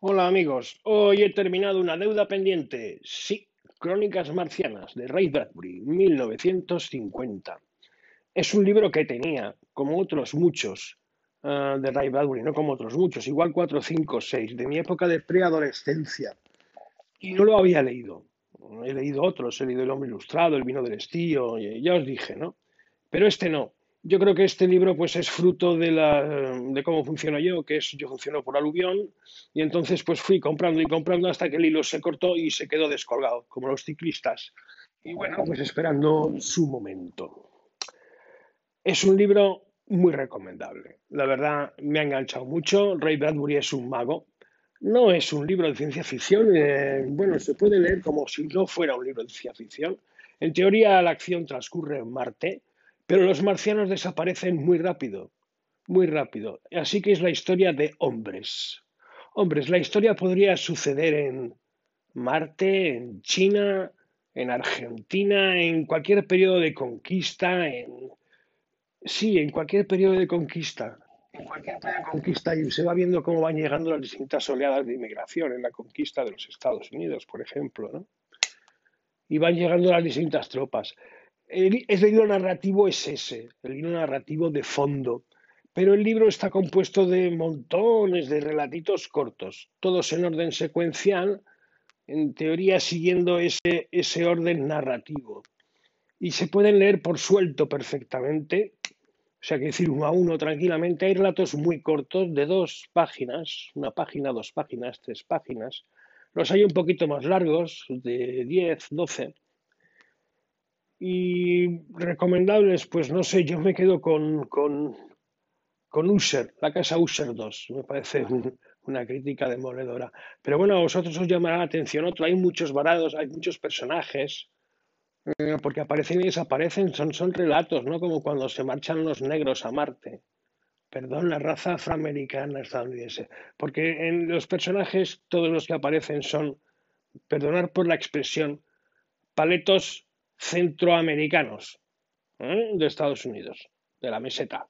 Hola amigos, hoy he terminado una deuda pendiente. Sí, Crónicas Marcianas de Ray Bradbury, 1950. Es un libro que tenía, como otros muchos uh, de Ray Bradbury, no como otros muchos, igual 4, 5, 6, de mi época de preadolescencia. Y no lo había leído. He leído otros, he leído El hombre ilustrado, El vino del estío, ya os dije, ¿no? Pero este no. Yo creo que este libro pues es fruto de, la, de cómo funciono yo, que es yo funciono por aluvión y entonces pues fui comprando y comprando hasta que el hilo se cortó y se quedó descolgado, como los ciclistas. Y bueno, pues esperando su momento. Es un libro muy recomendable. La verdad me ha enganchado mucho. Ray Bradbury es un mago. No es un libro de ciencia ficción. Eh, bueno, se puede leer como si no fuera un libro de ciencia ficción. En teoría la acción transcurre en Marte pero los marcianos desaparecen muy rápido, muy rápido. Así que es la historia de hombres. Hombres, la historia podría suceder en Marte, en China, en Argentina, en cualquier periodo de conquista, en... Sí, en cualquier periodo de conquista. En cualquier periodo de conquista y se va viendo cómo van llegando las distintas oleadas de inmigración en la conquista de los Estados Unidos, por ejemplo, ¿no? Y van llegando las distintas tropas. El, libro narrativo es ese, el libro narrativo de fondo, pero el libro está compuesto de montones de relatitos cortos, todos en orden secuencial, en teoría siguiendo ese, ese orden narrativo. Y se pueden leer por suelto perfectamente, o sea, que decir uno a uno tranquilamente. Hay relatos muy cortos de dos páginas, una página, dos páginas, tres páginas. Los hay un poquito más largos, de 10, 12 y recomendables, pues no sé, yo me quedo con, con, con Usher, la casa Usher 2, me parece una crítica demoledora. Pero bueno, a vosotros os llamará la atención otro, hay muchos varados, hay muchos personajes, eh, porque aparecen y desaparecen, son, son relatos, ¿no? Como cuando se marchan los negros a Marte. Perdón, la raza afroamericana estadounidense. Porque en los personajes, todos los que aparecen son, perdonar por la expresión, paletos centroamericanos ¿eh? de Estados Unidos, de la meseta.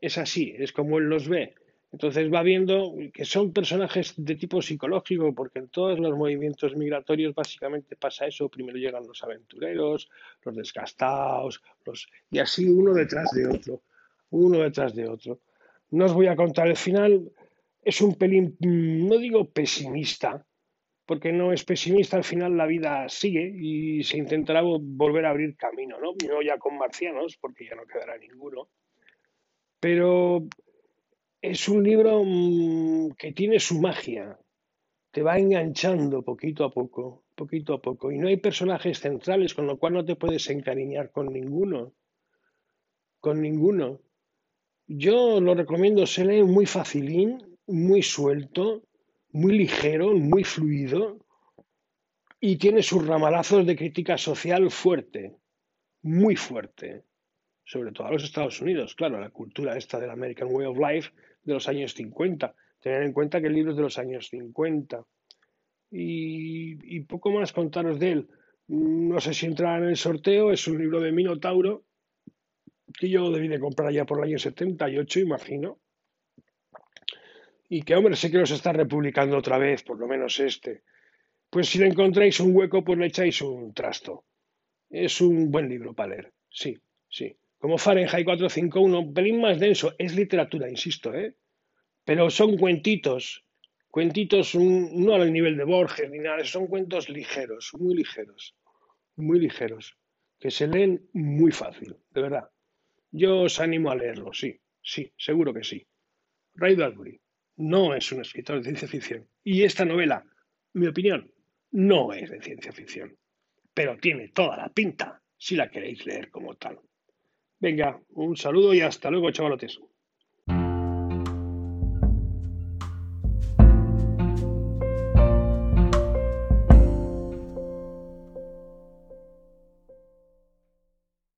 Es así, es como él los ve. Entonces va viendo que son personajes de tipo psicológico, porque en todos los movimientos migratorios básicamente pasa eso. Primero llegan los aventureros, los desgastados, los... y así uno detrás de otro, uno detrás de otro. No os voy a contar el final, es un pelín, mm, no digo pesimista, porque no es pesimista, al final la vida sigue y se intentará volver a abrir camino, ¿no? No ya con marcianos, porque ya no quedará ninguno, pero es un libro mm, que tiene su magia, te va enganchando poquito a poco, poquito a poco, y no hay personajes centrales, con lo cual no te puedes encariñar con ninguno, con ninguno. Yo lo recomiendo, se lee muy facilín, muy suelto, muy ligero, muy fluido y tiene sus ramalazos de crítica social fuerte, muy fuerte, sobre todo a los Estados Unidos, claro, la cultura esta del American Way of Life de los años 50. Tener en cuenta que el libro es de los años 50. Y, poco más contaros de él. No sé si entrará en el sorteo, es un libro de Minotauro que yo debí de comprar ya por el año 78, imagino y que, hombre, sé que los está republicando otra vez, por lo menos este. Pues si le encontráis un hueco, pues le echáis un trasto. Es un buen libro para leer, sí, sí. Como Fahrenheit 451, un pelín más denso, es literatura, insisto, ¿eh? Pero son cuentitos, cuentitos no al nivel de Borges ni nada, son cuentos ligeros, muy ligeros, muy ligeros, que se leen muy fácil, de verdad. Yo os animo a leerlo, sí, sí, seguro que sí. Ray Bradbury no es un escritor de ciencia ficción. Y esta novela, mi opinión, no es de ciencia ficción. Pero tiene toda la pinta si la queréis leer como tal. Venga, un saludo y hasta luego, chavalotes.